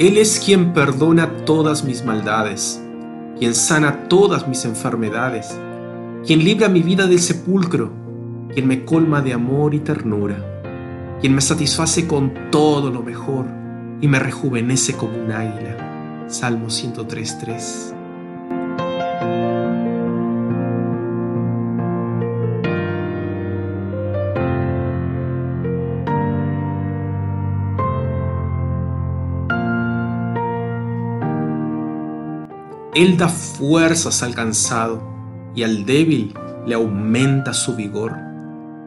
Él es quien perdona todas mis maldades, quien sana todas mis enfermedades, quien libra mi vida del sepulcro, quien me colma de amor y ternura, quien me satisface con todo lo mejor y me rejuvenece como un águila. Salmo 103.3. Él da fuerzas al cansado y al débil le aumenta su vigor.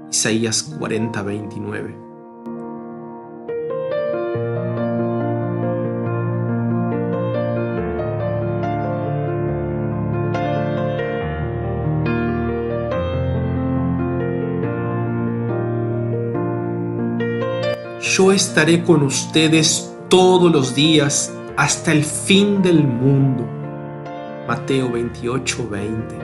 Isaías 40, 29. Yo estaré con ustedes todos los días hasta el fin del mundo. Mateo 28, 20.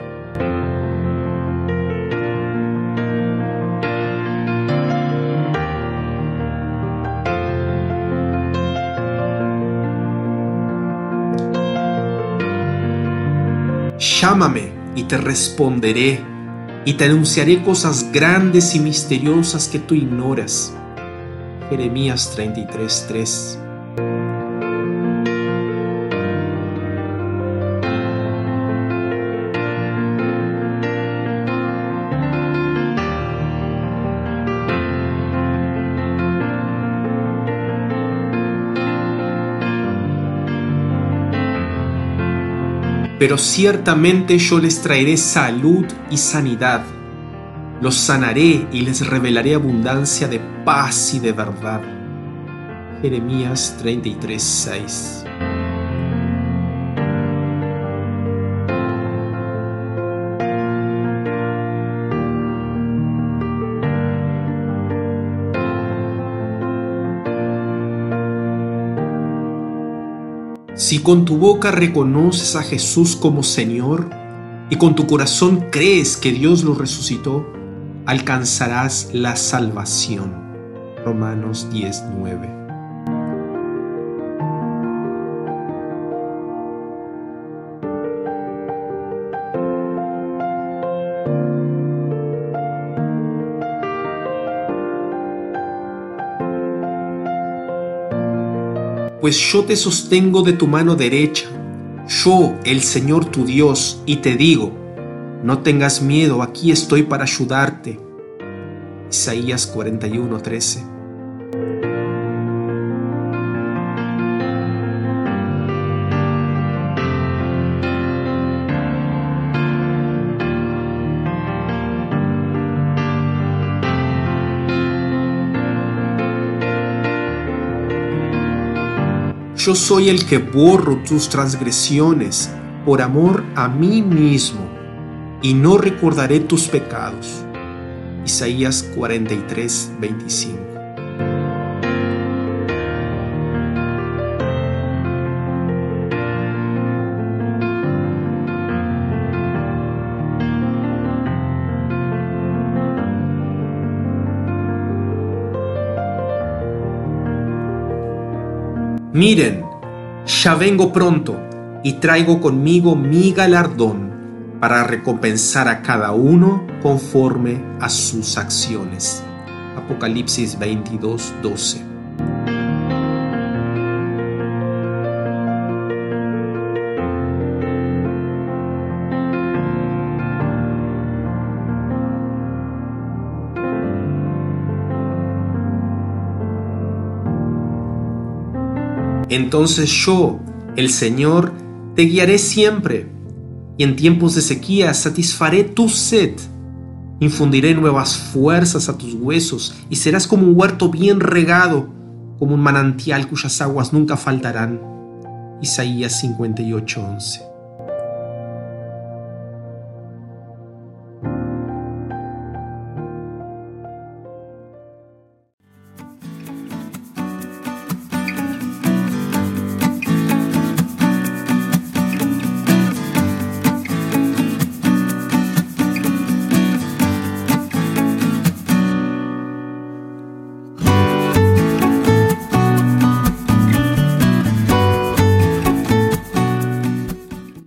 Llámame y te responderé y te anunciaré cosas grandes y misteriosas que tú ignoras. Jeremías 33, pero ciertamente yo les traeré salud y sanidad. Los sanaré y les revelaré abundancia de paz y de verdad. Jeremías 33, Si con tu boca reconoces a Jesús como Señor y con tu corazón crees que Dios lo resucitó, alcanzarás la salvación. Romanos 19. Pues yo te sostengo de tu mano derecha, yo, el Señor tu Dios, y te digo, no tengas miedo, aquí estoy para ayudarte. Isaías 41:13 Yo soy el que borro tus transgresiones por amor a mí mismo, y no recordaré tus pecados. Isaías 43, 25. Miren, ya vengo pronto y traigo conmigo mi galardón para recompensar a cada uno conforme a sus acciones. Apocalipsis 22, 12. Entonces yo, el Señor, te guiaré siempre, y en tiempos de sequía satisfaré tu sed. Infundiré nuevas fuerzas a tus huesos, y serás como un huerto bien regado, como un manantial cuyas aguas nunca faltarán. Isaías 58:11